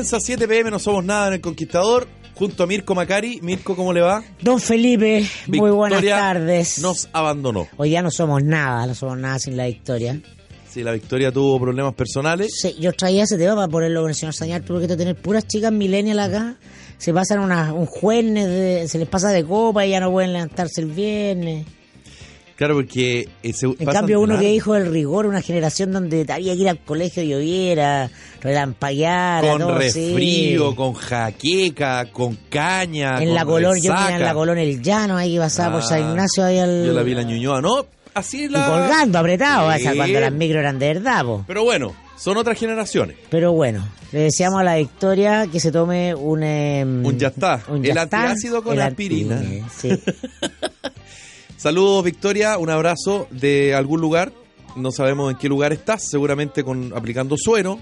Comienza 7 pm, no somos nada en el Conquistador, junto a Mirko Macari. Mirko, ¿cómo le va? Don Felipe, muy buenas Victoria tardes. Nos abandonó. Hoy ya no somos nada, no somos nada sin la victoria. Sí, la Victoria tuvo problemas personales. Sí, yo traía ese tema para ponerlo con el señor Sañar, tuve que tener puras chicas millennial acá. Se pasan una, un jueves, de- se les pasa de copa y ya no pueden levantarse el viernes. Claro, porque eh, En cambio, uno mal. que dijo el rigor, una generación donde había que ir al colegio lloviera, relampagueara, Con todo resfrío, con jaqueca, con caña. En la Colón, yo vivía en la Colón El Llano, ahí que pasaba por Ah, San Ignacio, ahí al... Yo la vi en la Ñuñoa, ¿no? Así Y la... colgando, apretado, Sí. esa cuando las micro eran de verdad, po. Pero bueno, son otras generaciones. Pero bueno, le deseamos a la Victoria que se tome un... em, Un ya está. un El Yastá, antiácido con el aspirina. Sí. Saludos, Victoria. Un abrazo de algún lugar. No sabemos en qué lugar estás, seguramente con aplicando suero.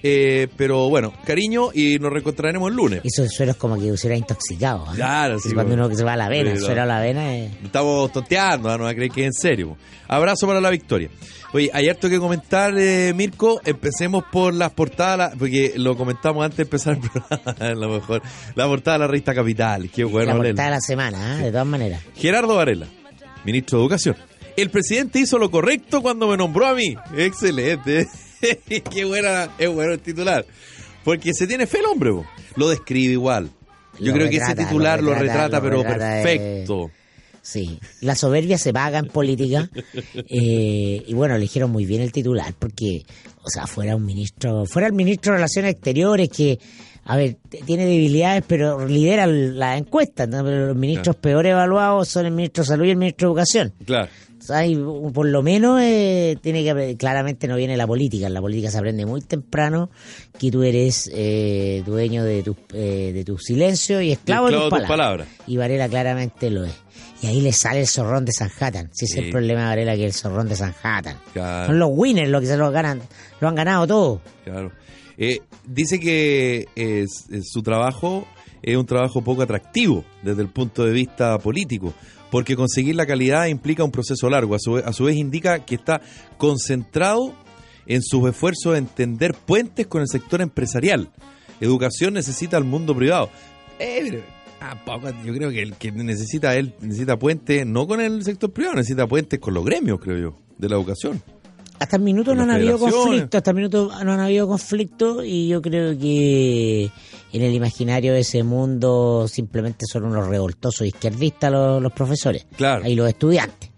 Eh, pero bueno, cariño y nos reencontraremos el lunes. Eso el suero es como que hubiera intoxicado. ¿eh? Claro, Es sí, cuando bueno. uno se va a la vena, Sí, no. suero a la vena es... Estamos tonteando, ¿ah? no va a creer que es en serio. Abrazo para la victoria. Oye, hay harto que comentar, eh, Mirko. Empecemos por las portadas, porque lo comentamos antes de empezar el programa, a lo mejor. La portada de la revista Capital. Qué bueno la portada de la semana, ¿eh? de todas maneras. Gerardo Varela, ministro de Educación. El presidente hizo lo correcto cuando me nombró a mí. Excelente. Qué buena, es bueno el titular. Porque se tiene fe el hombre, po. lo describe igual. Yo Lo creo que ese titular lo lo retrata, pero retrata, eh. perfecto. Sí, la soberbia se paga en política eh, y bueno, eligieron muy bien el titular porque, o sea, fuera un ministro, fuera el ministro de Relaciones Exteriores que, a ver, tiene debilidades pero lidera la encuesta, ¿no? pero los ministros peor evaluados son el ministro de Salud y el ministro de Educación. Claro. O sea, y por lo menos eh, tiene que claramente no viene la política. En la política se aprende muy temprano que tú eres eh, dueño de tu, eh, de tu silencio y esclavo, de tus palabras. palabras. Y Varela claramente lo es. Y ahí le sale el zorrón de Sanhattan. Si es Sí. el problema de Varela, que es el zorrón de Sanhattan. Claro. Son los winners los que se lo ganan, lo han ganado todo. Claro. Eh, dice que eh, eh, su trabajo es un trabajo poco atractivo desde el punto de vista político, porque conseguir la calidad implica un proceso largo. A su, vez- a su vez indica que está concentrado en sus esfuerzos en tender puentes con el sector empresarial. Educación necesita al mundo privado. Eh, tampoco, yo creo que el que necesita él necesita puentes no con el sector privado, necesita puentes con los gremios, creo yo, de la educación. Hasta el minuto no han habido conflicto, hasta el minuto no han habido conflicto y yo creo que en el imaginario de ese mundo simplemente son unos revoltosos izquierdistas los, los profesores Claro. y los estudiantes.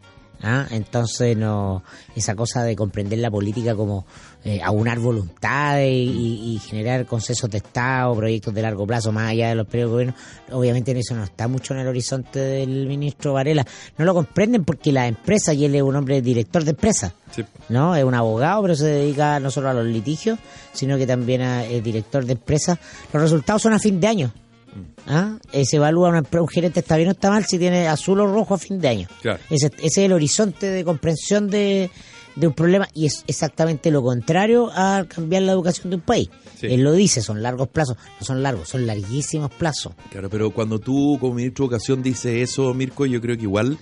¿ah? Entonces no esa cosa de comprender la política como eh, aunar voluntades y, generar consensos de Estado, proyectos de largo plazo más allá de los periodos de gobierno, obviamente eso no está mucho en el horizonte del ministro Varela. No lo comprenden porque las empresas, y él es un hombre director de empresas, Sí. ¿no? Es un abogado, pero se dedica no solo a los litigios, sino que también a- es director de empresas. Los resultados son a fin de año. ¿Ah? Eh, se evalúa una un gerente está bien o está mal si tiene azul o rojo a fin de año. Claro. Ese, ese es el horizonte de comprensión de, de un problema y es exactamente lo contrario a cambiar la educación de un país. Sí. Él lo dice, son largos plazos. No son largos, son larguísimos plazos. Claro, pero cuando tú como ministro de Educación dices eso, Mirko, yo creo que igual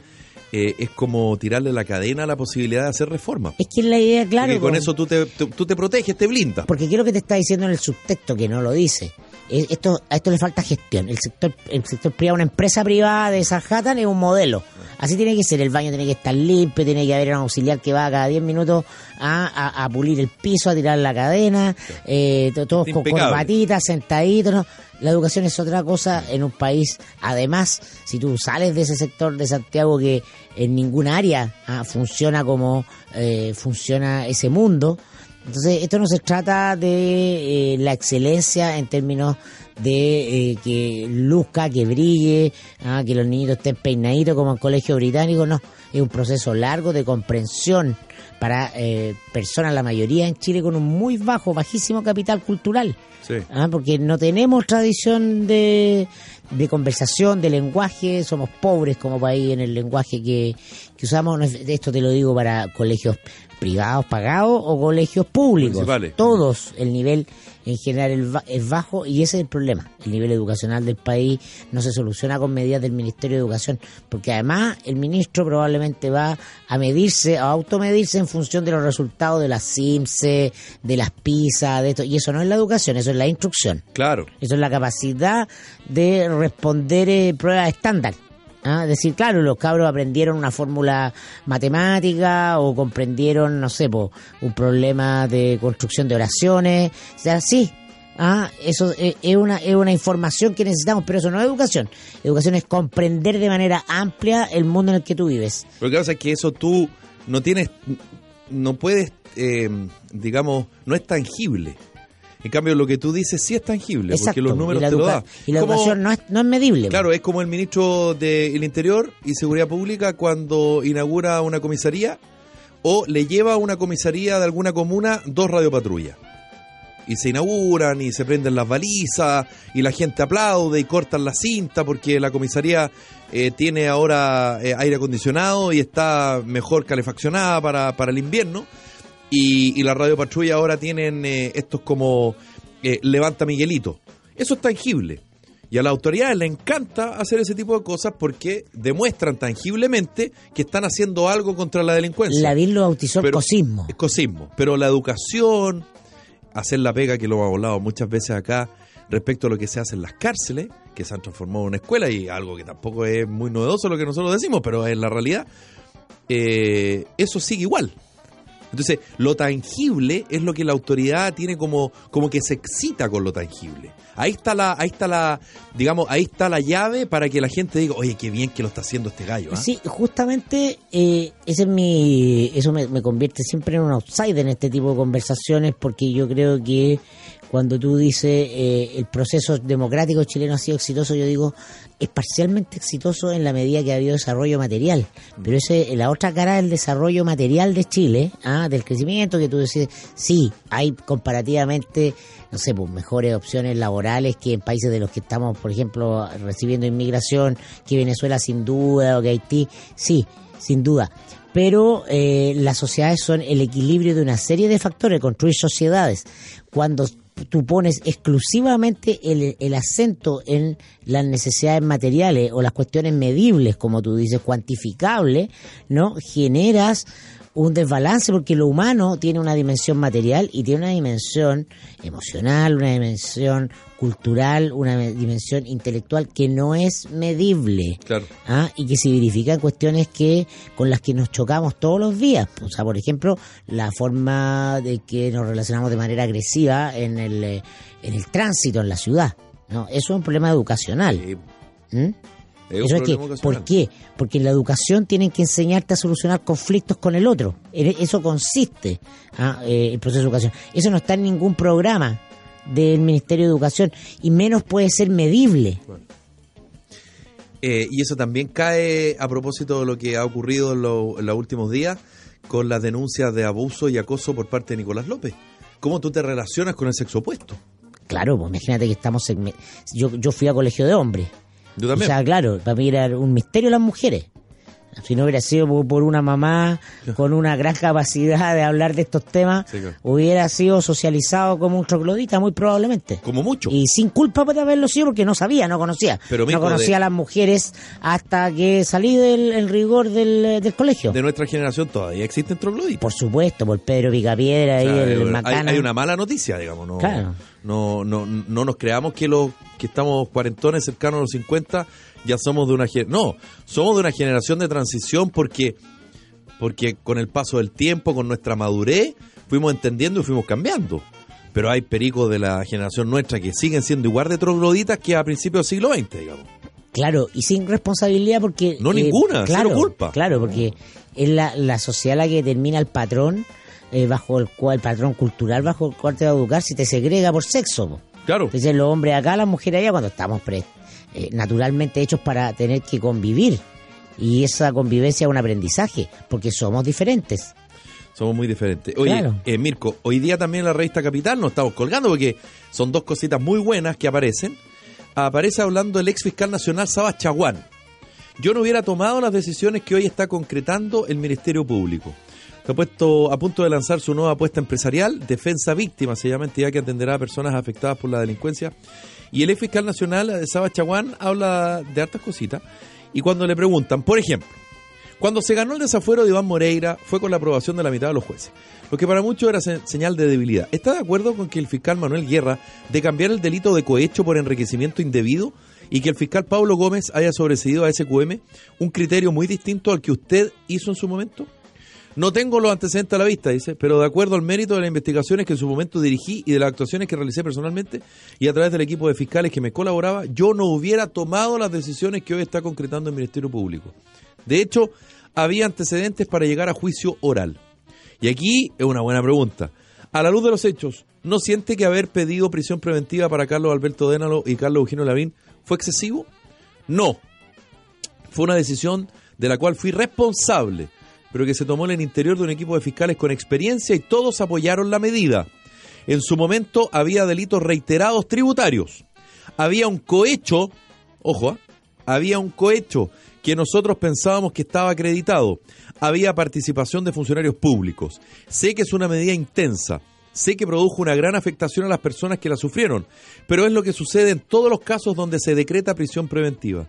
eh, es como tirarle la cadena a la posibilidad de hacer reformas. Es que es la idea, claro. Porque con eso tú te, tú, tú te proteges, te blindas. Porque quiero que te está diciendo en el subtexto que no lo dice. Eh, Esto, a esto le falta gestión. El sector, el sector privado, una empresa privada de Sanhattan es un modelo. Así tiene que ser. El baño tiene que estar limpio, tiene que haber un auxiliar que va cada 10 minutos a, a- a pulir el piso, a tirar la cadena, eh, to- todos con corbatitas, sentaditos. ¿no? La educación es otra cosa en un país. Además, si tú sales de ese sector de Santiago que en ninguna área ah, funciona como eh, funciona ese mundo, entonces, esto no se trata de eh, la excelencia en términos de eh, que luzca, que brille, ah, que los niñitos estén peinaditos como en colegio británico, no. Es un proceso largo de comprensión para eh, personas, la mayoría en Chile, con un muy bajo, bajísimo capital cultural. Sí. Ah, porque no tenemos tradición de, de conversación, de lenguaje, somos pobres como país en el lenguaje que, que usamos. Esto te lo digo para colegios privados pagados o colegios públicos, todos, el nivel en general es bajo y ese es el problema. El nivel educacional del país no se soluciona con medidas del Ministerio de Educación, porque además el ministro probablemente va a medirse, a automedirse en función de los resultados de las CIMSE, de las PISA, de esto, y eso no es la educación, eso es la instrucción. Claro. Eso es la capacidad de responder eh, pruebas estándar. ¿Ah? Es decir, claro, los cabros aprendieron una fórmula matemática o comprendieron, no sé, po, un problema de construcción de oraciones. O sea, sí, ¿ah? eso es, una, es una información que necesitamos, pero eso no es educación. Educación es comprender de manera amplia el mundo en el que tú vives. Lo que pasa es que eso tú no tienes, no puedes, eh, digamos, no es tangible. En cambio, lo que tú dices sí es tangible, porque los números te lo dan. y la Como- educación no es, no es medible. Claro, es como el ministro del Interior y Seguridad Pública cuando inaugura una comisaría o le lleva a una comisaría de alguna comuna dos radiopatrullas. Y se inauguran y se prenden las balizas y la gente aplaude y cortan la cinta porque la comisaría eh, tiene ahora eh, aire acondicionado y está mejor calefaccionada para, para el invierno. Y, y la radiopatrulla ahora tienen eh, estos como eh, levanta Miguelito. Eso es tangible. Y a las autoridades les encanta hacer ese tipo de cosas porque demuestran tangiblemente que están haciendo algo contra la delincuencia. La DIN lo bautizó Pero- cosismo. Es cosismo. Pero la educación, hacer la pega que lo hemos hablado muchas veces acá respecto a lo que se hace en las cárceles, que se han transformado en una escuela y algo que tampoco es muy novedoso lo que nosotros decimos, pero es la realidad, eh, eso sigue igual. Entonces, lo tangible es lo que la autoridad tiene como, como que se excita con lo tangible. Ahí está la, ahí está la, digamos, ahí está la llave para que la gente diga, oye, qué bien que lo está haciendo este gallo. ¿ah?". Sí, justamente eh, ese es mi, eso me, me convierte siempre en un outsider en este tipo de conversaciones porque yo creo que cuando tú dices eh, el proceso democrático chileno ha sido exitoso, yo digo es parcialmente exitoso en la medida que ha habido desarrollo material. Pero ese, la otra cara del desarrollo material de Chile, ah, del crecimiento que tú decís, sí, hay comparativamente, no sé, pues mejores opciones laborales que en países de los que estamos, por ejemplo, recibiendo inmigración, que Venezuela sin duda o que Haití, sí, sin duda. Pero eh, las sociedades son el equilibrio de una serie de factores, construir sociedades. Cuando tú pones exclusivamente el, el acento en las necesidades materiales o las cuestiones medibles, como tú dices, cuantificables, ¿no? Generas un desbalance porque lo humano tiene una dimensión material y tiene una dimensión emocional, una dimensión cultural, una me- dimensión intelectual que no es medible. Claro. ¿ah? y que se verifican cuestiones que con las que nos chocamos todos los días. O sea, por ejemplo, la forma de que nos relacionamos de manera agresiva en el, eh, en el tránsito en la ciudad. ¿no? Eso es un problema educacional. Eh, ¿m? Es Eso es que. ¿Por qué? Porque en la educación tienen que enseñarte a solucionar conflictos con el otro. En Eso consiste ¿ah? eh, el proceso de educación. Eso no está en ningún programa del Ministerio de Educación y menos puede ser medible. Eh, y eso también cae a propósito de lo que ha ocurrido en, lo- en los últimos días con las denuncias de abuso y acoso por parte de Nicolás López. ¿Cómo tú te relacionas con el sexo opuesto? Claro, pues imagínate que estamos... segme- Yo, yo fui a colegio de hombres. Yo O también. sea, claro, para mí era un misterio las mujeres. Si no hubiera sido por, una mamá con una gran capacidad de hablar de estos temas, Sí, claro. hubiera sido socializado como un troglodita, muy probablemente. Como mucho. Y sin culpa por haberlo sido porque no sabía, no conocía. Pero, no conocía de- a las mujeres hasta que salí del el rigor del, del colegio. de nuestra generación todavía existen trogloditas. Por supuesto, por Pedro Picapiedra O y el hay, Macana. hay una mala noticia, digamos. No, Claro. no, no, no nos creamos que los que estamos cuarentones cercanos a los 50 ya somos de una no somos de una generación de transición porque porque con el paso del tiempo con nuestra madurez fuimos entendiendo y fuimos cambiando pero hay pericos de la generación nuestra que siguen siendo igual de trogloditas que a principios del siglo XX digamos Claro, y sin responsabilidad porque... eh, No, ninguna, claro, cero culpa. Claro, porque es la, la sociedad la que determina el patrón eh, bajo el cual, el patrón cultural bajo el cual te va a educar si te segrega por sexo. po. Claro Dicen los hombres acá, las mujeres allá, cuando estamos pre- eh, naturalmente hechos para tener que convivir. Y esa convivencia es un aprendizaje, porque somos diferentes. Somos muy diferentes. Oye, Claro. eh, Mirko, hoy día también en la revista Capital nos estamos colgando porque son dos cositas muy buenas que aparecen. Aparece hablando el ex fiscal nacional Sabas Chaguán. Yo no hubiera tomado las decisiones que hoy está concretando el Ministerio Público. Ha puesto a punto de lanzar su nueva apuesta empresarial, Defensa Víctima, se llama entidad que atenderá a personas afectadas por la delincuencia. Y el ex fiscal nacional, Saba Chaguán, habla de hartas cositas. Y cuando le preguntan, por ejemplo, cuando se ganó el desafuero de Iván Moreira fue con la aprobación de la mitad de los jueces, lo que para muchos era señal de debilidad. ¿Está de acuerdo con que el fiscal Manuel Guerra de cambiar el delito de cohecho por enriquecimiento indebido y que el fiscal Pablo Gómez haya sobreseído a SQM un criterio muy distinto al que usted hizo en su momento? No tengo los antecedentes a la vista, dice, pero de acuerdo al mérito de las investigaciones que en su momento dirigí y de las actuaciones que realicé personalmente y a través del equipo de fiscales que me colaboraba, yo no hubiera tomado las decisiones que hoy está concretando el Ministerio Público. De hecho, había antecedentes para llegar a juicio oral. Y aquí es una buena pregunta. A la luz de los hechos, ¿no siente que haber pedido prisión preventiva para Carlos Alberto Dénalo y Carlos Eugenio Lavín fue excesivo? No. Fue una decisión de la cual fui responsable pero que se tomó en el interior de un equipo de fiscales con experiencia y todos apoyaron la medida. En su momento había delitos reiterados tributarios. Había un cohecho, ojo, ¿ah? había un cohecho que nosotros pensábamos que estaba acreditado. Había participación de funcionarios públicos. Sé que es una medida intensa. Sé que produjo una gran afectación a las personas que la sufrieron, pero es lo que sucede en todos los casos donde se decreta prisión preventiva,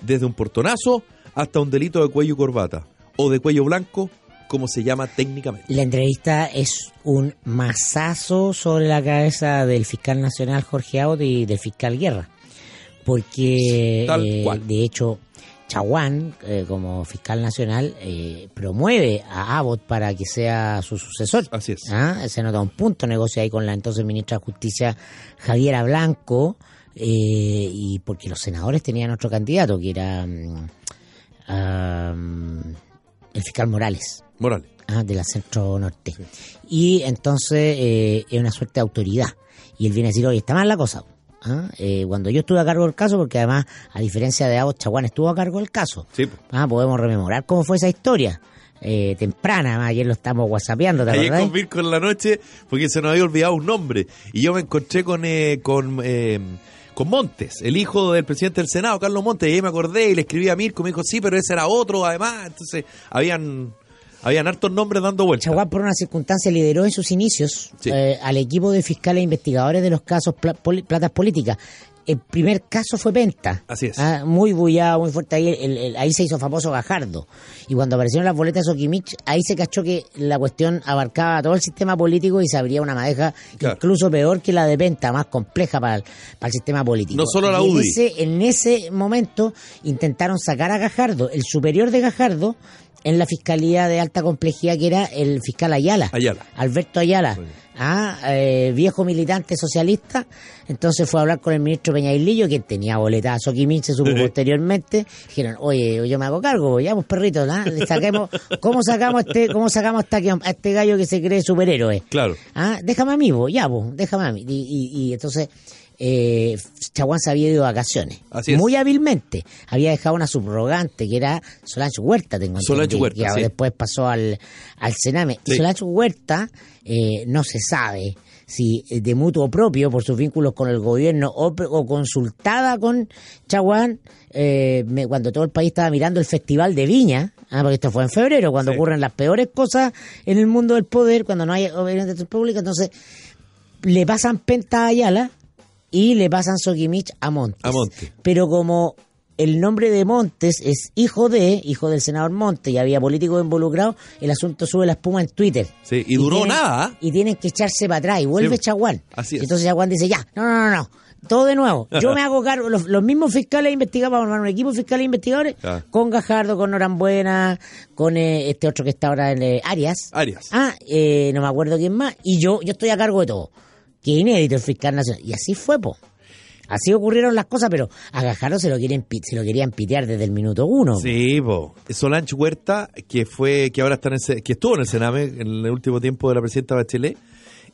desde un portonazo hasta un delito de cuello y corbata o de cuello blanco, como se llama técnicamente. La entrevista es un masazo sobre la cabeza del fiscal nacional Jorge Audi y del fiscal Guerra, porque eh, de hecho Chaguán, eh, como fiscal nacional, eh, promueve a Abbott para que sea su sucesor. Así es. ¿Ah? Se nota un punto, negocia ahí con la entonces ministra de Justicia Javiera Blanco, y porque los senadores tenían otro candidato, que era... Um, el fiscal Morales. Morales. Ah, de la Centro Norte. Y entonces eh, es una suerte de autoridad. Y él viene a decir, oye, está mal la cosa. ¿Ah? Eh, cuando yo estuve a cargo del caso, porque además, a diferencia de Agos, Chaguán estuvo a cargo del caso. Sí. Ah, podemos rememorar cómo fue esa historia. Eh, temprana, ayer lo estamos whatsappeando, ¿te Ayer con Mirko en la noche, porque se nos había olvidado un nombre. Y yo me encontré con, con con Montes, el hijo del presidente del Senado, Carlos Montes, y ahí me acordé y le escribí a Mirko, me dijo, sí, pero ese era otro, además, entonces habían... Habían hartos nombres dando vueltas. Chaguán, por una circunstancia, lideró en sus inicios eh, al equipo de fiscales e investigadores de los casos platas políticas el primer caso fue Penta. Así es. Ah, muy bullado, muy fuerte. Ahí, ahí se hizo famoso Gajardo. Y cuando aparecieron las boletas de Sokimich, ahí se cachó que la cuestión abarcaba todo el sistema político y se abría una madeja incluso peor que la de Penta, más compleja para el, para el sistema político. No solo la UDI. En ese, en ese momento intentaron sacar a Gajardo, el superior de Gajardo, en la fiscalía de alta complejidad que era el fiscal Ayala. Ayala. Alberto Ayala. Ah, eh, viejo militante socialista. Entonces fue a hablar con el ministro Peñailillo, que tenía boletazo Kimich, se supo posteriormente. Dijeron, oye, yo me hago cargo, ya pues perritos, ¿ah? Le saquemos, ¿cómo sacamos este, cómo sacamos a este gallo que se cree superhéroe? Claro. Ah, déjame a mí, vos, ya, pues, déjame a mí. y entonces eh, Chaguán se había ido de vacaciones. muy hábilmente. Había dejado una subrogante que era Solange Huerta, tengo Solange Huerta, que después pasó al, al Sename. Solange Huerta eh, no se sabe si de mutuo propio por sus vínculos con el gobierno o, consultada con Chaguán eh, cuando todo el país estaba mirando el Festival de Viña, ah, porque esto fue en febrero, cuando ocurren las peores cosas en el mundo del poder, cuando no hay gobierno público, entonces le pasan penta a Ayala y le pasan Sokimich a Montes. A Montes. Pero como el nombre de Montes es hijo de, hijo del senador Montes, y había políticos involucrados, el asunto sube la espuma en Twitter. Sí, y duró nada. Y tienen que echarse para atrás, y vuelve Chaguán. Así es. Entonces Chaguán dice, ya, no, no, no, no. Todo de nuevo. Yo me hago cargo. Los, mismos fiscales investigaban, vamos a un equipo de fiscales investigadores con Gajardo, con Norambuena, con eh, este otro que está ahora en eh, Arias. Arias. Ah, eh, no me acuerdo quién más. Y yo, yo estoy a cargo de todo que inédito el fiscal nacional. Y así fue, po. Así ocurrieron las cosas, pero a se lo quieren se lo querían pitear desde el minuto uno. Sí, po. Solange Huerta, que fue que ahora está en que estuvo en el Sename en el último tiempo de la presidenta Bachelet,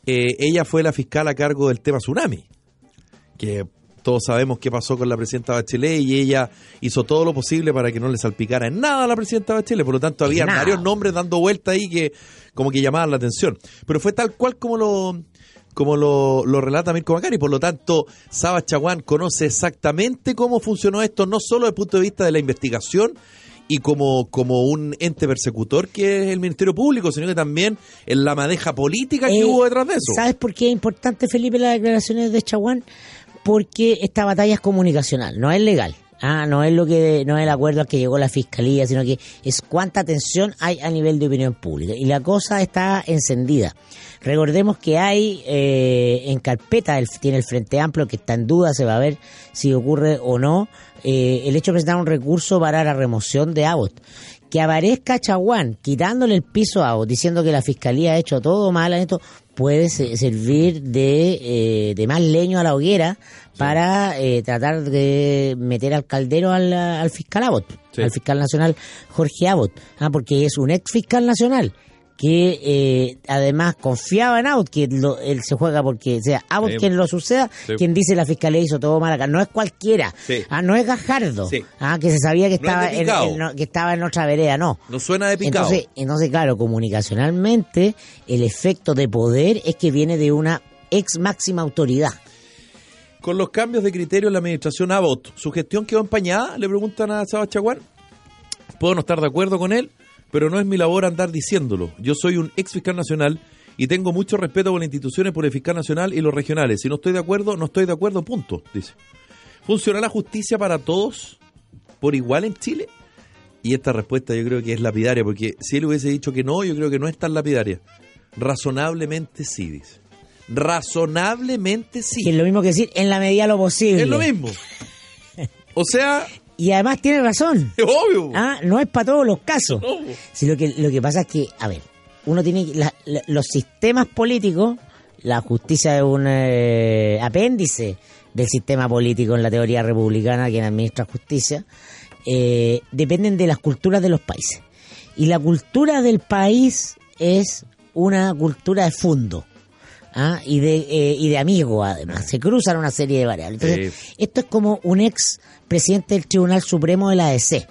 eh, ella fue la fiscal a cargo del tema tsunami. Que todos sabemos qué pasó con la presidenta Bachelet y ella hizo todo lo posible para que no le salpicara en nada a la presidenta Bachelet. Por lo tanto, había varios nombres dando vuelta ahí que como que llamaban la atención. Pero fue tal cual como lo como lo, lo relata Mirko Macari. Por lo tanto, Saba Chaguán conoce exactamente cómo funcionó esto, no solo desde el punto de vista de la investigación y como, como un ente persecutor que es el Ministerio Público, sino que también en la madeja política que Eh, hubo detrás de eso. ¿Sabes por qué es importante, Felipe, las declaraciones de Chaguán? Porque esta batalla es comunicacional, no es legal. Ah, no es lo que no es el acuerdo al que llegó la fiscalía, sino que es cuánta tensión hay a nivel de opinión pública y la cosa está encendida. Recordemos que hay eh, en carpeta el, tiene el Frente Amplio que está en duda, se va a ver si ocurre o no eh, el hecho de presentar un recurso para la remoción de Abbott. Que aparezca Chaguán quitándole el piso a Abbott, diciendo que la fiscalía ha hecho todo mal en esto, puede se- servir de, eh, de más leño a la hoguera para eh, tratar de meter al caldero al, al fiscal Abbott, Sí. al fiscal nacional Jorge Abbott, ah, porque es un ex fiscal nacional que eh, además confiaba en Abbott, que lo- él se juega porque sea Abbott Sí. quien lo suceda, Sí. quien dice la fiscalía hizo todo mal acá, no es cualquiera, Sí. ah, no es Gajardo, ah, que se sabía que No estaba en, picao. en- no- que estaba en otra vereda, no. No suena de picado. Entonces, entonces, claro, comunicacionalmente, el efecto de poder es que viene de una ex máxima autoridad. Con los cambios de criterio en la administración Abbott, ¿su gestión quedó empañada? Le preguntan a Sabas Chaguán. Puedo no estar de acuerdo con él, pero no es mi labor andar diciéndolo. Yo soy un ex fiscal nacional y tengo mucho respeto por las instituciones, por el fiscal nacional y los regionales. Si no estoy de acuerdo, no estoy de acuerdo, punto, dice. ¿Funcionará la justicia para todos por igual en Chile? Y esta respuesta yo creo que es lapidaria, porque si él hubiese dicho que no, yo creo que no es tan lapidaria. Razonablemente sí, dice. Razonablemente sí. Que es lo mismo que decir en la medida de lo posible. Es lo mismo. O sea, Y además tiene razón. es obvio. Ah, no es para todos los casos. No. Si lo que lo que pasa es que, a ver, uno tiene la- los sistemas políticos, la justicia es un eh, apéndice del sistema político en la teoría republicana quien administra justicia, eh, dependen de las culturas de los países. Y la cultura del país es una cultura de fondo. ¿Ah? y de eh, y de amigo además se cruzan una serie de variables entonces esto es como un ex presidente del Tribunal Supremo de la ADC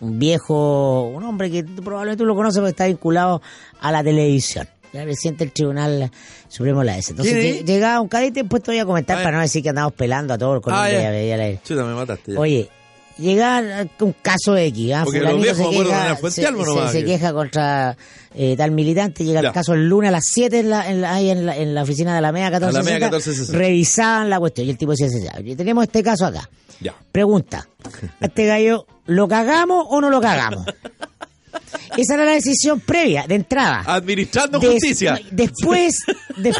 un viejo un hombre que probablemente tú lo conoces porque está vinculado a la televisión ya presidente del Tribunal Supremo de la ADC entonces llegaba un cadete después te voy a comentar Ah, para no decir que andamos pelando a todos con Ah, aire. Chuta, me mataste. ya. Oye, llega un caso X, ¿ah? Porque los viejos se queja, la Fuente se, Albo se- queja contra eh, tal militante, llega Ya. el caso el lunes a las 7 en la, en la, ahí en la, en la oficina de la MEA 1460, Alameda 1460. revisaban la cuestión y el tipo decía, "Ya, tenemos este caso acá. Ya. Pregunta, ¿a este gallo lo cagamos o no lo cagamos? Esa era la decisión previa, de entrada. Administrando Des- justicia. Después, de-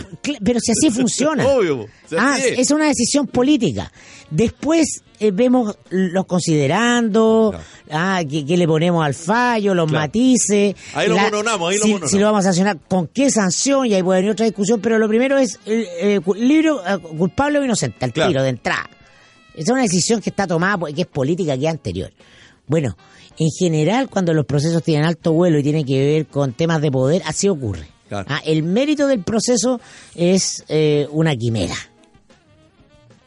pero si así funciona. Obvio. se Ah, ríe. es una decisión política. Después eh, vemos los considerando, Claro. ah, qué, qué le ponemos al fallo, los Claro. matices. Ahí lo mononamos, ahí lo si, mononamos. si lo vamos a sancionar, con qué sanción, y ahí puede venir otra discusión, pero lo primero es eh, libro eh, culpable o inocente, al Claro. tiro, de entrada. Esa es una decisión que está tomada, que es política, que es anterior. Bueno, en general, cuando los procesos tienen alto vuelo y tienen que ver con temas de poder, así ocurre. Claro. Ah, el mérito del proceso es eh, una quimera.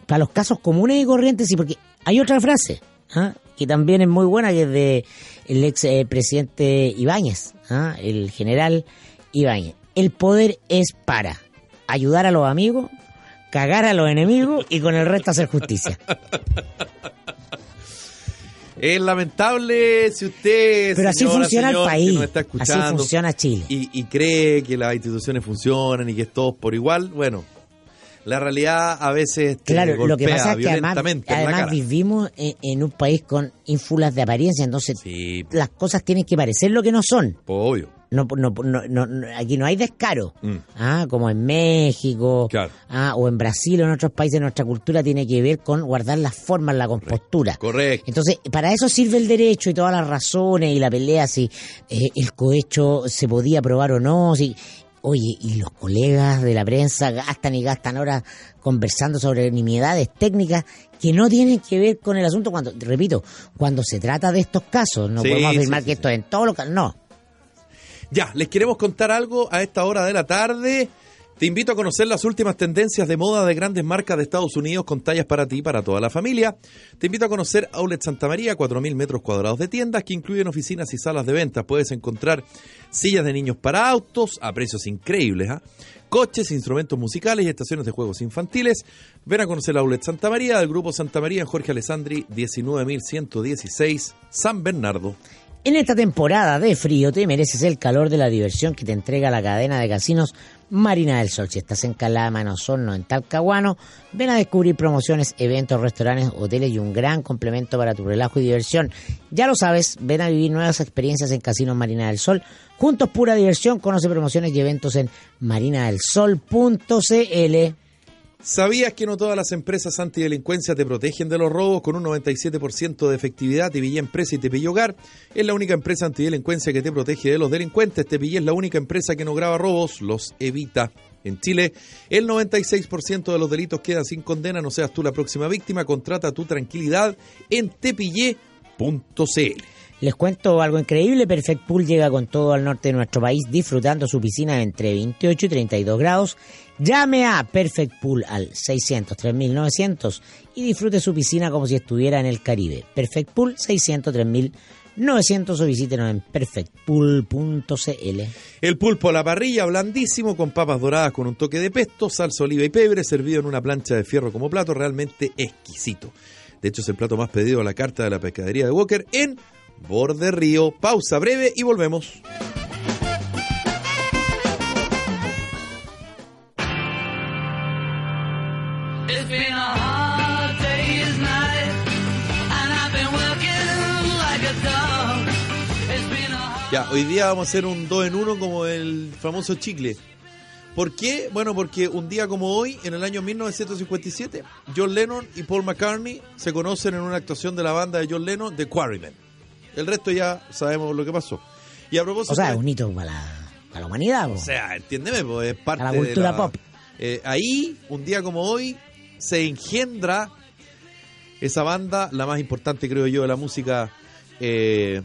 Para los casos comunes y corrientes, sí, porque hay otra frase ¿ah? que también es muy buena, que es de el ex eh, presidente Ibáñez, ¿ah? el general Ibáñez. El poder es para ayudar a los amigos, cagar a los enemigos y con el resto hacer justicia. Es lamentable si usted. Pero así señora, funciona el señor, que país, está así escuchando funciona Chile. Y, y cree que las instituciones funcionan y que es todo por igual. Bueno, la realidad a veces te Claro, lo que golpea pasa es que además, además vivimos en, en un país con ínfulas de apariencia, entonces Sí, las cosas tienen que parecer lo que no son. obvio. No, no, no, no- aquí no hay descaro. Mm. Ah, como en México, Claro. ah, o en Brasil o en otros países, nuestra cultura tiene que ver con guardar las formas, la compostura. Correcto. Entonces, para eso sirve el derecho y todas las razones y la pelea si eh, el cohecho se podía probar o no. Si, oye, y los colegas de la prensa gastan y gastan horas conversando sobre nimiedades técnicas que no tienen que ver con el asunto cuando, repito, cuando se trata de estos casos. No Sí, podemos afirmar sí, que esto es en todos los casos. No. Ya, les queremos contar algo a esta hora de la tarde. Te invito a conocer las últimas tendencias de moda de grandes marcas de Estados Unidos con tallas para ti y para toda la familia. Te invito a conocer Outlet Santa María, 4.000 metros cuadrados de tiendas que incluyen oficinas y salas de ventas. Puedes encontrar sillas de niños para autos a precios increíbles, ¿ah? coches, instrumentos musicales y estaciones de juegos infantiles. Ven a conocer Outlet Santa María del Grupo Santa María Jorge Alessandri, 19.116, San Bernardo. En esta temporada de frío te mereces el calor de la diversión que te entrega la cadena de casinos Marina del Sol. Si estás en Calama, en Osorno, en Talcahuano, ven a descubrir promociones, eventos, restaurantes, hoteles y un gran complemento para tu relajo y diversión. Ya lo sabes, ven a vivir nuevas experiencias en Casinos Marina del Sol. Juntos pura diversión, conoce promociones y eventos en marinadelsol.cl. ¿Sabías que no todas las empresas antidelincuencia te protegen de los robos con un 97% de efectividad? Tepillé Empresa y Tepillé Hogar es la única empresa antidelincuencia que te protege de los delincuentes. Tepillé es la única empresa que no graba robos, los evita. En Chile, el 96% de los delitos quedan sin condena. No seas tú la próxima víctima. Contrata tu tranquilidad en tepillé.cl. Les cuento algo increíble, Perfect Pool llega con todo al norte de nuestro país disfrutando su piscina entre 28 y 32 grados. Llame a Perfect Pool al 600 3900 y disfrute su piscina como si estuviera en el Caribe. Perfect Pool 600 3900 o visítenos en perfectpool.cl. El pulpo a la parrilla, blandísimo, con papas doradas con un toque de pesto, salsa oliva y pebre, servido en una plancha de fierro como plato, realmente exquisito. De hecho, es el plato más pedido a la carta de la pescadería de Walker en Borde Río. Pausa breve y volvemos. Hoy día vamos a hacer un 2 en 1 como el famoso chicle. ¿Por qué? Bueno, porque un día como hoy, en el año 1957, John Lennon y Paul McCartney se conocen en una actuación de la banda de John Lennon, The Quarrymen. El resto ya sabemos lo que pasó. Y a propósito... O sea, es un hito para la, para la humanidad. O sea, entiéndeme, pues, es parte la cultura de pop. Eh, ahí, un día como hoy, se engendra esa banda, la más importante, creo yo, de la música eh,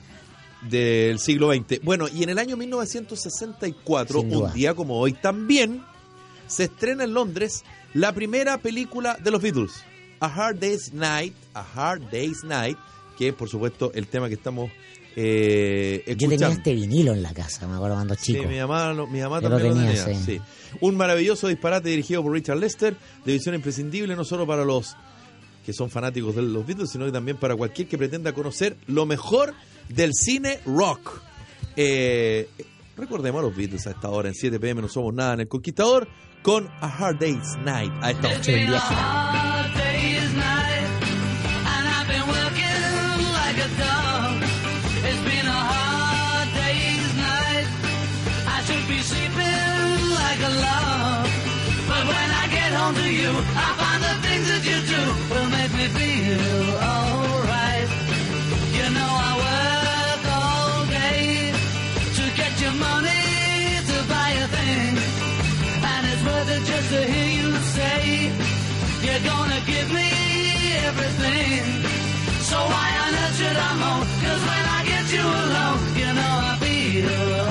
del siglo XX. Bueno, y en el año 1964, Sin un día como hoy, también se estrena en Londres la primera película de los Beatles, A Hard Day's Night, A Hard Day's Night, que es, por supuesto, el tema que estamos eh, Yo escuchando. tenía este vinilo en la casa, me acuerdo cuando chico. Sí, mi mamá, lo- mi mamá Yo lo también lo tenía, tenía. sí. sí. Un maravilloso disparate dirigido por Richard Lester, de visión imprescindible no solo para los que son fanáticos de los Beatles, sino que también para cualquier que pretenda conocer lo mejor del cine rock. Eh, recordemos los Beatles a esta hora, en 7 pm no somos nada en El Conquistador, con A Hard Day's Night a esta hora. Everything So why on earth should I moan? Cause when I get you alone You know I feel okay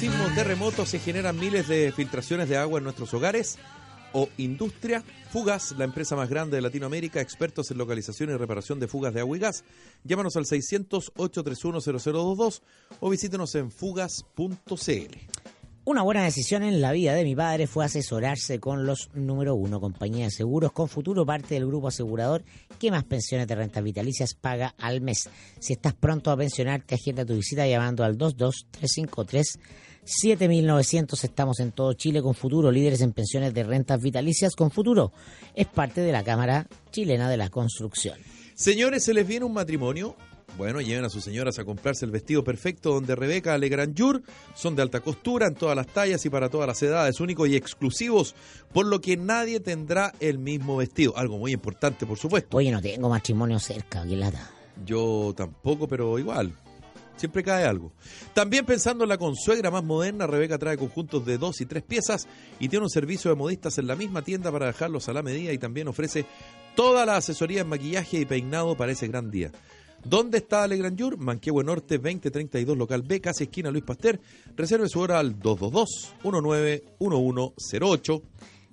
que después de un sismo o terremoto se generan miles de filtraciones de agua en nuestros hogares? O industria, Fugas, la empresa más grande de Latinoamérica, expertos en localización y reparación de fugas de agua y gas. Llámanos al 600-831-0022 o visítenos en fugas.cl. Una buena decisión en la vida de mi padre fue asesorarse con los número uno, compañía de seguros con futuro, parte del grupo asegurador que más pensiones de rentas vitalicias paga al mes. Si estás pronto a pensionarte, agenda tu visita llamando al 22353 7900. Estamos en todo Chile con futuro, líderes en pensiones de rentas vitalicias con futuro. Es parte de la Cámara Chilena de la Construcción. Señores, ¿se les viene un matrimonio? Bueno, lleven a sus señoras a comprarse el vestido perfecto donde Rebeca Legrandjour son de alta costura en todas las tallas y para todas las edades, únicos y exclusivos, por lo que nadie tendrá el mismo vestido. Algo muy importante, por supuesto. Oye, no tengo matrimonio cerca, qué lata. Yo tampoco, pero igual. Siempre cae algo. También pensando en la consuegra más moderna, Rebeca trae conjuntos de dos y tres piezas y tiene un servicio de modistas en la misma tienda para dejarlos a la medida y también ofrece toda la asesoría en maquillaje y peinado para ese gran día. ¿Dónde está Ale Grandjur? Manquehue Norte 2032 local B, casi esquina Luis Pasteur. Reserve su hora al 222-191108.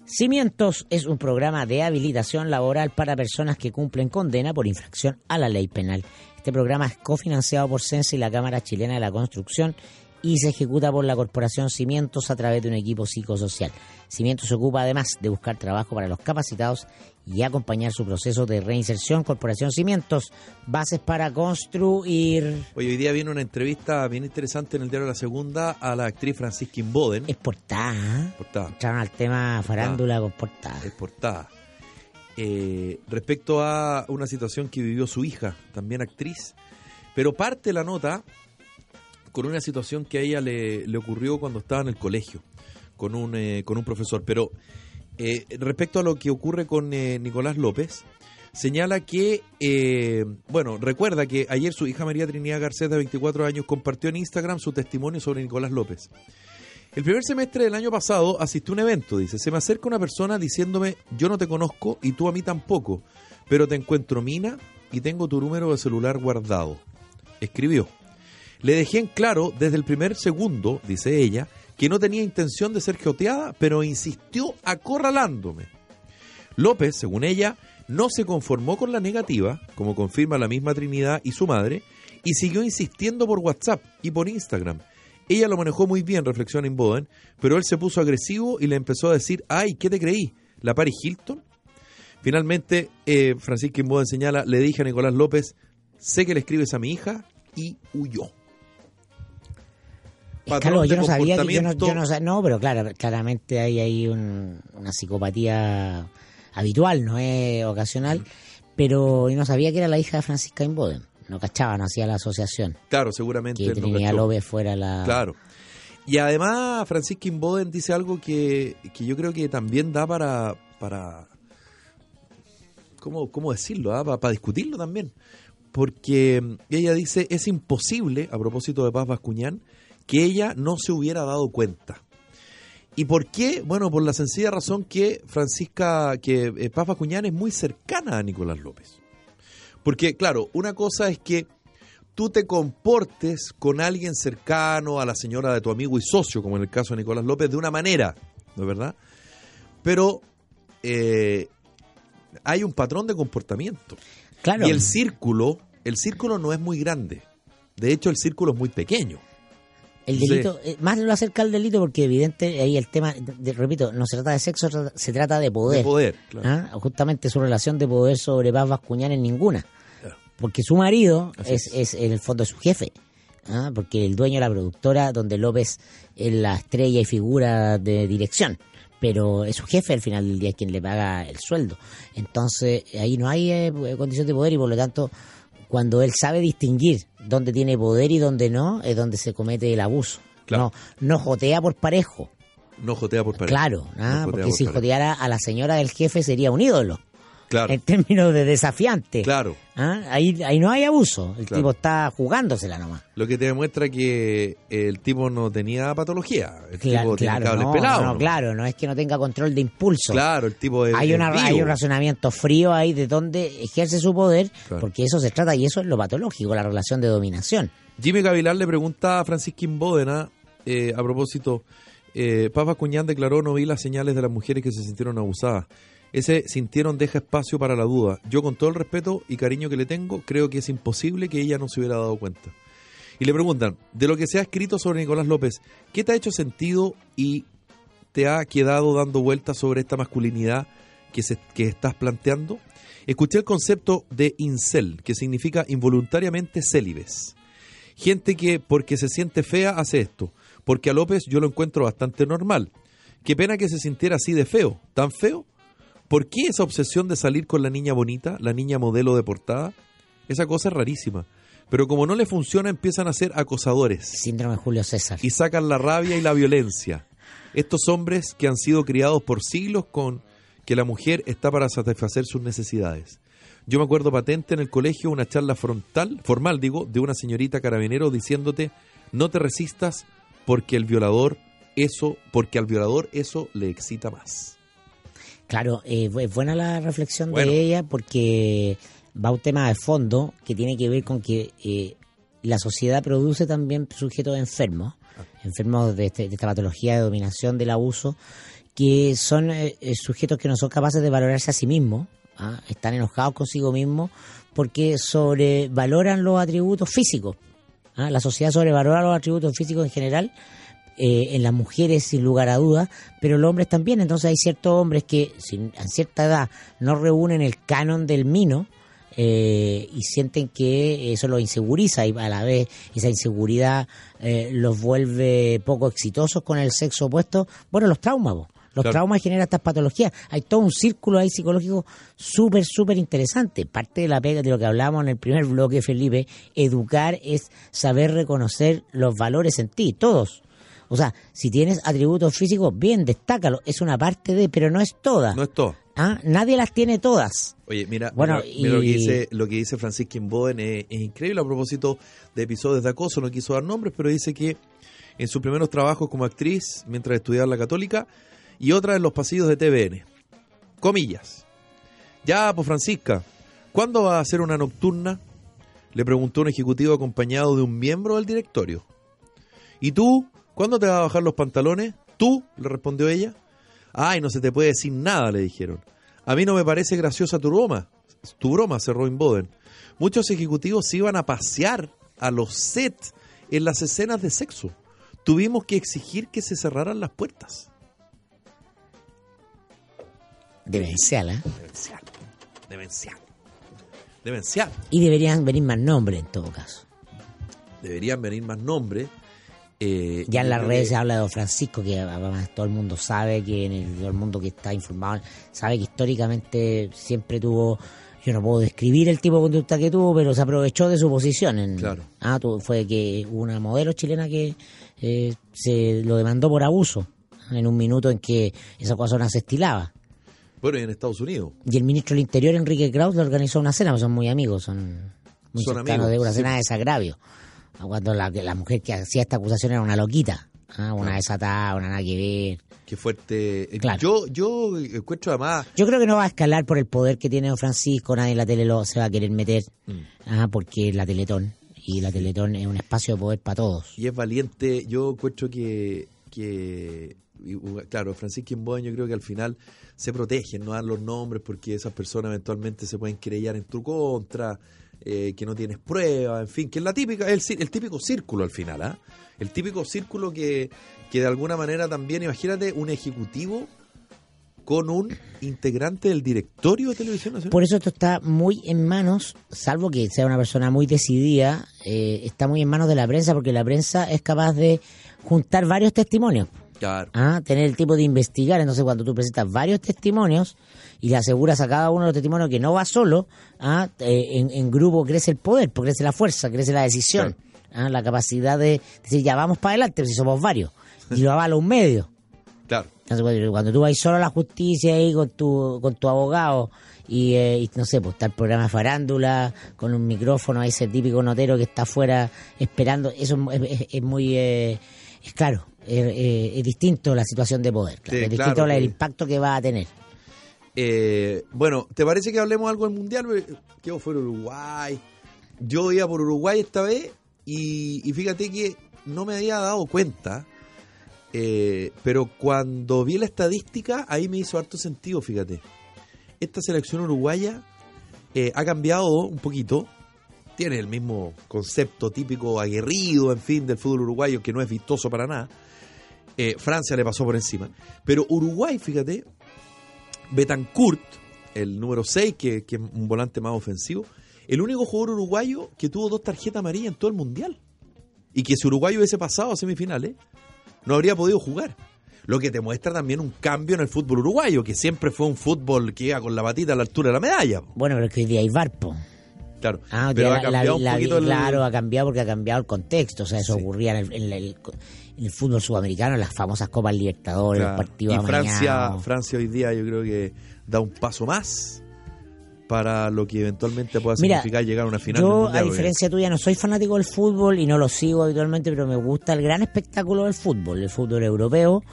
Cimientos es un programa de habilitación laboral para personas que cumplen condena por infracción a la ley penal. Este programa es cofinanciado por CENSE y la Cámara Chilena de la Construcción y se ejecuta por la Corporación Cimientos a través de un equipo psicosocial. Cimientos se ocupa además de buscar trabajo para los capacitados y acompañar su proceso de reinserción. Corporación Cimientos, bases para construir. Hoy, hoy día viene una entrevista bien interesante en el diario La Segunda a la actriz Francisca Inboden. Es portada. ¿eh? Portada. Entraron al tema farándula con portada. Es portada. Eh, respecto a una situación que vivió su hija, también actriz. Pero parte la nota con una situación que a ella le, le ocurrió cuando estaba en el colegio con un, eh, con un profesor. Pero eh, respecto a lo que ocurre con eh, Nicolás López, señala que, eh, bueno, recuerda que ayer su hija María Trinidad Garcés, de 24 años, compartió en Instagram su testimonio sobre Nicolás López. El primer semestre del año pasado asistió a un evento, dice, se me acerca una persona diciéndome, yo no te conozco y tú a mí tampoco, pero te encuentro mina y tengo tu número de celular guardado. Escribió. Le dejé en claro desde el primer segundo, dice ella, que no tenía intención de ser geoteada, pero insistió acorralándome. López, según ella, no se conformó con la negativa, como confirma la misma Trinidad y su madre, y siguió insistiendo por WhatsApp y por Instagram. Ella lo manejó muy bien, reflexiona Inboden, pero él se puso agresivo y le empezó a decir, ay, ¿qué te creí? ¿La Paris Hilton? Finalmente, eh, Francisca Inboden señala, le dije a Nicolás López, sé que le escribes a mi hija, y huyó. Claro, yo no sabía que yo no, yo no, pero claro, claramente hay ahí un- una psicopatía habitual, no es ocasional, pero yo no sabía que era la hija de Francisca Inboden. No cachaba, no hacía la asociación. Claro, seguramente Que él no. López fuera la... Claro. Y además, Francisca Inboden dice algo que, que yo creo que también da para. para ¿Cómo, cómo decirlo? ah? Para, para discutirlo también. Porque mm, ella dice: es imposible, a propósito de Paz Bascuñán, que ella no se hubiera dado cuenta. ¿Y por qué? Bueno, por la sencilla razón que Francisca, que eh, Paz Bascuñán es muy cercana a Nicolás López. Porque, claro, una cosa es que tú te comportes con alguien cercano a la señora de tu amigo y socio, como en el caso de Nicolás López, de una manera, ¿no es verdad? Pero eh, hay un patrón de comportamiento. Claro. Y el círculo, el círculo no es muy grande. De hecho, el círculo es muy pequeño. El Sí. delito, eh, más lo acerca al delito porque evidente ahí el tema, de- repito, no se trata de sexo, se trata de poder. De poder, claro. ¿Ah? Justamente su relación de poder sobre Paz Bascuñán en ninguna. Porque su marido es, es. en el fondo su jefe. ¿ah? Porque el dueño de la productora, donde López es la estrella y figura de dirección. Pero es su jefe al final del día quien le paga el sueldo. Entonces ahí no hay eh, condición de poder y por lo tanto cuando él sabe distinguir dónde tiene poder y dónde no, es donde se comete el abuso. Claro. No, no jotea por parejo. No jotea por pareja. Claro, ¿ah? porque por si joteara a la señora del jefe sería un ídolo Claro, en términos de desafiante. claro. ¿Ah? Ahí, ahí no hay abuso, el Claro. tipo está jugándosela nomás. Lo que te demuestra que el tipo no tenía patología. El Cla- tipo claro, cables no, ¿no? claro, no es que no tenga control de impulso. Claro, el tipo es, hay, una, hay un razonamiento frío ahí de dónde ejerce su poder, Claro. porque eso se trata y eso es lo patológico, la relación de dominación. Jimmy Gavilar le pregunta a Francisca Imbódena, eh, a propósito, eh, Papa Cuñán declaró no vi las señales de las mujeres que se sintieron abusadas. Ese sintieron deja espacio para la duda. Yo con todo el respeto y cariño que le tengo, creo que es imposible que ella no se hubiera dado cuenta. Y le preguntan, de lo que se ha escrito sobre Nicolás López, ¿qué te ha hecho sentido y te ha quedado dando vueltas sobre esta masculinidad que, se, que estás planteando? Escuché el concepto de incel, que significa involuntariamente célibes. Gente que porque se siente fea hace esto, porque a López yo lo encuentro bastante normal. Qué pena que se sintiera así de feo, tan feo. ¿Por qué esa obsesión de salir con la niña bonita, la niña modelo de portada? Esa cosa es rarísima. Pero como no le funciona, empiezan a ser acosadores Síndrome Julio César. y sacan la rabia y la violencia. Estos hombres que han sido criados por siglos con que la mujer está para satisfacer sus necesidades. Yo me acuerdo patente en el colegio una charla frontal, formal digo, de una señorita carabinero diciéndote no te resistas porque el violador eso, porque al violador eso le excita más. Claro, eh, es buena la reflexión Bueno. de ella porque va a un tema de fondo que tiene que ver con que eh, la sociedad produce también sujetos enfermos, enfermos de, este- de esta patología de dominación del abuso, que son eh, eh, sujetos que no son capaces de valorarse a sí mismos, ¿ah? están enojados consigo mismos porque sobrevaloran los atributos físicos. ¿ah? La sociedad sobrevalora los atributos físicos en general eh, en las mujeres sin lugar a dudas, pero los hombres también. Entonces hay ciertos hombres que sin, a cierta edad no reúnen el canon del mino eh, y sienten que eso los inseguriza y a la vez esa inseguridad eh, los vuelve poco exitosos con el sexo opuesto. Bueno, los traumas. Los Claro. traumas generan estas patologías. Hay todo un círculo ahí psicológico súper, súper interesante. Parte de la pega de lo que hablábamos en el primer bloque, Felipe, educar es saber reconocer los valores en ti, todos. O sea, si tienes atributos físicos, bien, destácalo. Es una parte de, pero no es toda. No es todo. ¿Ah? Nadie las tiene todas. Oye, mira, Bueno, mira, mira lo, que y- dice, lo que dice Boden es, es increíble a propósito de episodios de acoso. No quiso dar nombres, pero dice que en sus primeros trabajos como actriz, mientras estudiaba la Católica, y otra en los pasillos de TVN. Comillas. Ya, pues Francisca, ¿cuándo va a hacer una nocturna? Le preguntó un ejecutivo acompañado de un miembro del directorio. ¿Y tú? ¿Cuándo te vas a bajar los pantalones? ¿Tú? le respondió ella. Ay, no se te puede decir nada, le dijeron. A mí no me parece graciosa tu broma. Tu broma, cerró Inboden. Muchos ejecutivos se iban a pasear a los sets en las escenas de sexo. Tuvimos que exigir que se cerraran las puertas. Demencial, ¿eh? Demencial. Demencial. Demencial. Y deberían venir más nombres en todo caso. Deberían venir más nombres. Eh, Ya en las redes que- se habla de Francisco, que además todo el mundo sabe que en el, todo el mundo que está informado sabe que históricamente siempre tuvo, yo no puedo describir el tipo de conducta que tuvo, pero se aprovechó de su posición. En, Claro. Ah, tu- fue que hubo una modelo chilena que eh, se lo demandó por abuso en un minuto en que esa cosa se estilaba. Bueno, y en Estados Unidos. Y el ministro del Interior, Enrique Kraus, le organizó una cena, pues son muy amigos, son muy Son cercanos amigos, de una sí. cena de desagravio. Cuando la, la mujer que hacía esta acusación era una loquita, ¿ah? una desatada, una nada que ver. Qué fuerte. Eh, Claro. Yo, yo encuentro además. Yo creo que no va a escalar por el poder que tiene don Francisco, nadie en la tele lo se va a querer meter, Mm. ah, porque es la Teletón, y la Teletón es un espacio de poder para todos. Y es valiente. Yo encuentro que. que claro, Francisco Inboden yo creo que al final se protegen, no dan los nombres porque esas personas eventualmente se pueden querellar en tu contra, eh, que no tienes pruebas, en fin, que es la típica, el, el típico círculo al final, ¿ah? El típico círculo que, que de alguna manera también, imagínate, un ejecutivo con un integrante del directorio de televisión nacional. Por eso esto está muy en manos, salvo que sea una persona muy decidida, eh, está muy en manos de la prensa, porque la prensa es capaz de juntar varios testimonios. Claro. ¿ah? tener el tipo de investigar. Entonces, cuando tú presentas varios testimonios y le aseguras a cada uno de los testimonios que no va solo, ¿ah? En, en grupo crece el poder, porque crece la fuerza, crece la decisión, ¿ah? la capacidad de decir, ya vamos para adelante, pues si somos varios, y lo avala un medio. Claro. Entonces, cuando- tú vas solo a la justicia ahí con tu, con tu abogado y, eh, y, no sé, pues está el programa de farándula con un micrófono, ahí ese típico notero que está afuera esperando, eso es, es- es muy, eh, es claro, es, distinto la situación de poder, claro, Sí, es distinto claro el que- impacto que va a tener. Eh, bueno, ¿te parece que hablemos algo del Mundial? ¿Qué fue Uruguay? Yo iba por Uruguay esta vez y, y fíjate que no me había dado cuenta, eh, pero cuando vi la estadística, ahí me hizo harto sentido, fíjate. Esta selección uruguaya eh, ha cambiado un poquito tiene el mismo concepto típico aguerrido, en fin, del fútbol uruguayo, que no es vistoso para nada. Eh, Francia le pasó por encima. Pero Uruguay, fíjate, Betancourt, el número 6, que, que es un volante más ofensivo, el único jugador uruguayo que tuvo dos tarjetas amarillas en todo el mundial. Y que si Uruguay hubiese pasado a semifinales, no habría podido jugar. Lo que te muestra también un cambio en el fútbol uruguayo, que siempre fue un fútbol que iba con la patita a la altura de la medalla. Bueno, pero es que hoy día hay Varpo. Claro, Ah, pero la- ha cambiado la- un poquito el- Claro, ha cambiado porque ha cambiado el contexto. O sea, eso Sí. ocurría en el, en el- en el fútbol sudamericano, las famosas Copas Libertadores, Claro. los partidos y Francia, amañados. Francia hoy día yo creo que da un paso más para lo que eventualmente pueda Mira, significar llegar a una final Yo, mundial, a porque- diferencia tuya, no soy fanático del fútbol y no lo sigo habitualmente, pero me gusta el gran espectáculo del fútbol, el fútbol europeo,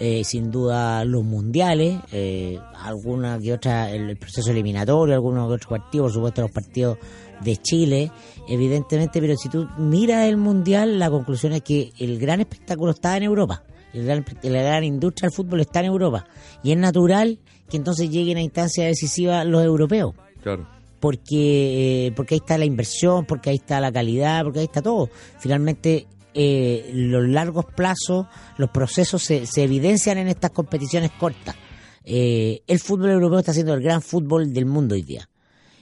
eh, sin duda los mundiales, eh, alguna que otra, el, el proceso eliminatorio, algunos que otros partidos, por supuesto los partidos de Chile, evidentemente, pero si tú miras el mundial, la conclusión es que el gran espectáculo está en Europa. El gran, la gran industria del fútbol está en Europa. Y es natural que entonces lleguen a instancias decisivas los europeos Claro. porque eh, porque ahí está la inversión, porque ahí está la calidad, porque ahí está todo. Finalmente, eh, los largos plazos, los procesos se, se evidencian en estas competiciones cortas. Eh, el fútbol europeo está siendo el gran fútbol del mundo hoy día.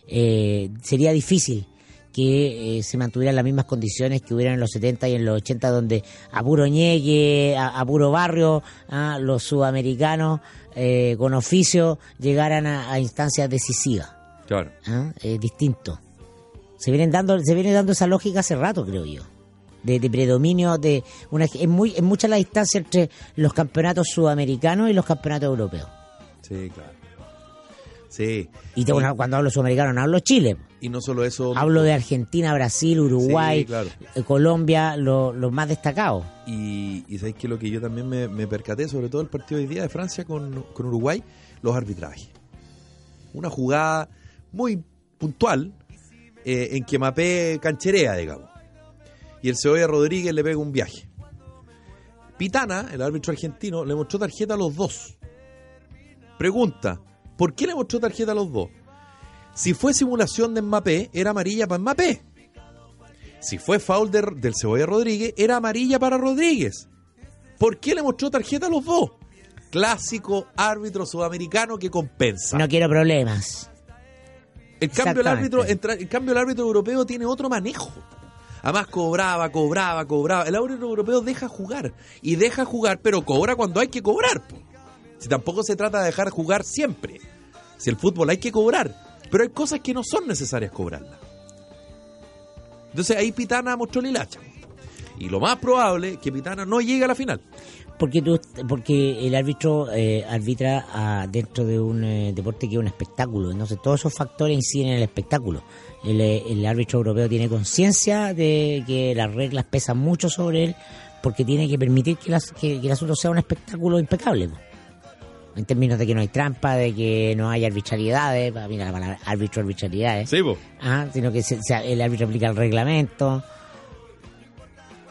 Eh, sería difícil que eh, se mantuvieran las mismas condiciones que hubieran en los 70 y en los 80, donde a puro ñeque, a, a puro barrio, ah, los sudamericanos eh, con oficio llegaran a- a instancias decisivas. Claro. ¿ah? distinto. Se vienen dando, se viene dando esa lógica hace rato, creo yo. De, de predominio de una es muy es mucha la distancia entre los campeonatos sudamericanos y los campeonatos europeos. Sí, claro. Sí. Y te- bueno, cuando hablo sudamericano no hablo Chile, Y no solo eso. hablo de Argentina, Brasil, Uruguay, Sí, claro. eh, Colombia, lo- los más destacados. Y, y sabéis que lo que yo también me, me percaté, sobre todo el partido de hoy día de Francia con, con Uruguay, los arbitrajes. Una jugada muy puntual eh, en que Mapé cancherea, digamos. Y el Cebolla Rodríguez le pega un viaje. Pitana, el árbitro argentino, le mostró tarjeta a los dos. Pregunta, ¿por qué le mostró tarjeta a los dos? Si fue simulación de Mbappé, era amarilla para Mbappé. Si fue foul de- del Cebolla Rodríguez, era amarilla para Rodríguez. ¿Por qué le mostró tarjeta a los dos? Clásico árbitro sudamericano que compensa. No quiero problemas. el, cambio, el, árbitro, el cambio el árbitro europeo tiene otro manejo. Además cobraba, cobraba, cobraba. El árbitro europeo deja jugar. Y deja jugar, pero cobra cuando hay que cobrar. po. Si tampoco se trata de dejar jugar siempre. Si el fútbol hay que cobrar. Pero hay cosas que no son necesarias cobrarlas. Entonces ahí Pitana mostró el hilacha. Y lo más probable es que Pitana no llegue a la final. Porque tú, porque el árbitro eh, arbitra ah, dentro de un eh, deporte que es un espectáculo. Entonces todos esos factores inciden en el espectáculo. El, eh, el árbitro europeo tiene conciencia de que las reglas pesan mucho sobre él porque tiene que permitir que, las, que el asunto sea un espectáculo impecable. En términos de que no hay trampa, de que no hay arbitrariedades, mira la palabra árbitro arbitrariedades. Sí. Ah, sino que se- se- el árbitro aplica el reglamento.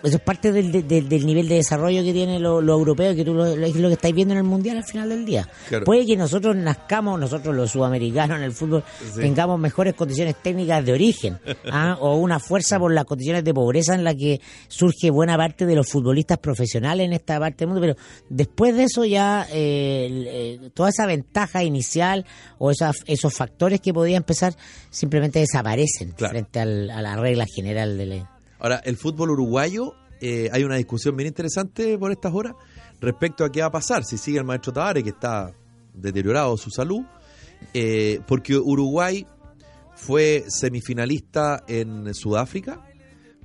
Eso es parte del, de- del- del nivel de desarrollo que tiene lo, lo europeo, que tú lo, lo- es lo que estáis viendo en el mundial al final del día. Claro. Puede que nosotros nazcamos, nosotros los sudamericanos en el fútbol, Sí. tengamos mejores condiciones técnicas de origen, ¿ah? o una fuerza por las condiciones de pobreza en la que surge buena parte de los futbolistas profesionales en esta parte del mundo, pero después de eso ya eh, eh, toda esa ventaja inicial o esas, esos factores que podía empezar simplemente desaparecen Claro. frente al- a la regla general de la... Ahora, el fútbol uruguayo, eh, hay una discusión bien interesante por estas horas respecto a qué va a pasar si sigue el maestro Tavares, que está deteriorado su salud, eh, porque Uruguay fue semifinalista en Sudáfrica,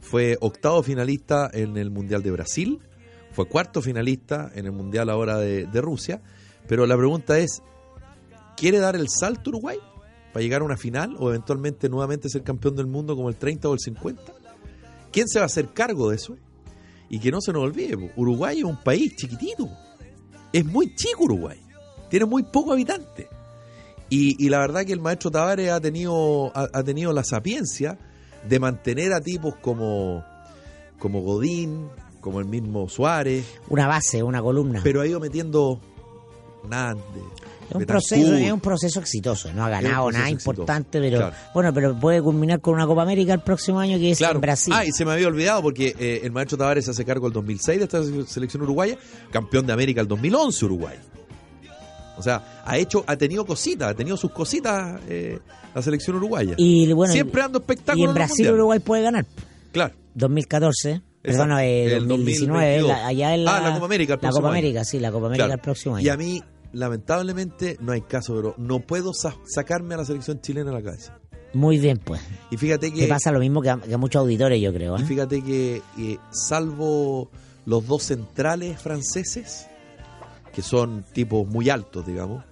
fue octavo finalista en el Mundial de Brasil, fue cuarto finalista en el Mundial ahora de, Rusia, pero la pregunta es, ¿quiere dar el salto Uruguay para llegar a una final o eventualmente nuevamente ser campeón del mundo como el 30 o el 50? ¿Quién se va a hacer cargo de eso? Y que no se nos olvide, po, Uruguay es un país chiquitito. Es muy chico Uruguay. Tiene muy pocos habitantes. Y, y la verdad que el maestro Tavares ha tenido, ha, ha tenido la sapiencia de mantener a tipos como, como Godín, como el mismo Suárez, Una base, una columna. pero ha ido metiendo Nández, Es un, proceso, es un proceso exitoso, no ha ganado nada exitoso. importante, pero Claro. bueno, pero puede culminar con una Copa América el próximo año que es Claro. en Brasil. Ah, y se me había olvidado porque eh, el maestro Tavares hace cargo el 2006 de esta selección uruguaya, campeón de América el 2011 Uruguay. O sea, ha hecho, ha tenido cositas, ha tenido sus cositas eh, la selección uruguaya. Y bueno, Siempre dando espectáculos. y en Brasil. Uruguay puede ganar. Claro. 2014, perdón, eh, El 2019, 2022. la- allá en la, Ah, la Copa América el La Copa año. América, sí, la Copa América Claro. el próximo año. Y a mí, lamentablemente, no hay caso, pero no puedo sa- sacarme a la selección chilena a la cabeza. Muy bien, pues. Y fíjate Te que, pasa lo mismo que a, que a muchos auditores, yo creo. y ¿eh? fíjate que eh, salvo los dos centrales franceses, que son tipos muy altos, digamos,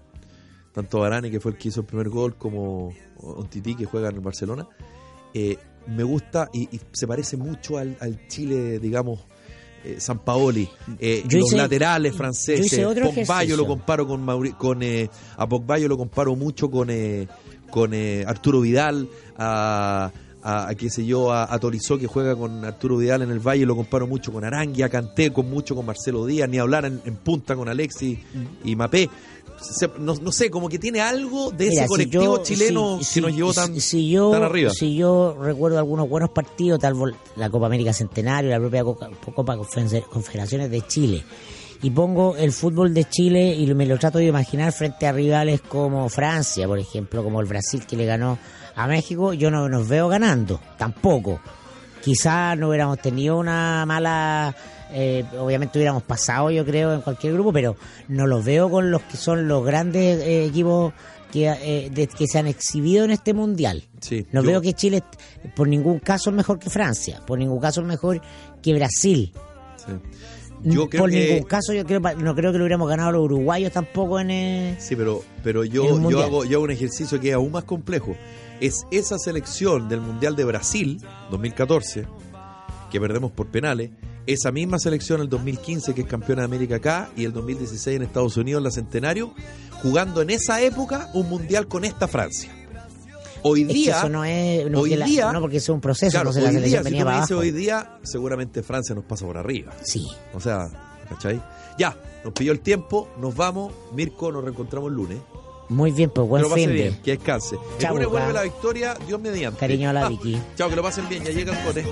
tanto Varane, que fue el que hizo el primer gol, como Titi que juega en el Barcelona, eh, me gusta y, y se parece mucho al, al Chile, digamos, eh, San Paoli. Eh, los hice- laterales franceses. Pogba yo lo comparo con Mauri- con eh, a Pogba yo lo comparo mucho con eh, con eh, Arturo Vidal, a, a, a, qué sé yo, a, a Tolizó que juega con Arturo Vidal en el Valle, lo comparo mucho con Arangui, a Canté, con mucho con Marcelo Díaz, ni hablar en, en punta con Alexis y Mapé. Se- no, no sé, como que tiene algo de Mira, ese si colectivo yo- chileno si- que nos llevó tan, si- yo, tan arriba. Si yo recuerdo algunos buenos partidos, tal la Copa América Centenario, la propia Copa Confe- Confederaciones de Chile, y pongo el fútbol de Chile y me lo trato de imaginar frente a rivales como Francia, por ejemplo, como el Brasil que le ganó a México, yo no nos veo ganando, tampoco. Quizás no hubiéramos tenido una mala, eh, obviamente hubiéramos pasado, yo creo, en cualquier grupo, pero no los veo con los que son los grandes eh, equipos que, eh, de- que se han exhibido en este mundial. Sí, no yo- veo que Chile, por ningún caso, es mejor que Francia, por ningún caso es mejor que Brasil. Sí. Yo creo por que ningún caso, yo creo, no creo que lo hubiéramos ganado los uruguayos tampoco en. eh, Sí, pero, pero yo, yo, hago, yo hago un ejercicio que es aún más complejo. Es esa selección del Mundial de Brasil, 2014, que perdemos por penales, esa misma selección el 2015, que es campeona de América acá, y el 2016 en Estados Unidos, en la Centenario, jugando en esa época un Mundial con esta Francia. Hoy es que día, eso no es. No, hoy que la- día- no, porque es un proceso, claro, entonces la hoy selección día, si venía tú me para dices abajo. hoy día, seguramente Francia nos pasa por arriba. Sí. O sea, ¿cachai? Ya, nos pilló el tiempo, nos vamos. Mirko, nos reencontramos el lunes. Muy bien, pues Que buen lo pasen fin de. bien, que descanse. El Chao, lunes vuelve la victoria, Dios mediante. Cariño a la Ah, Vicky. Chao, que lo pasen bien, ya llega el cote.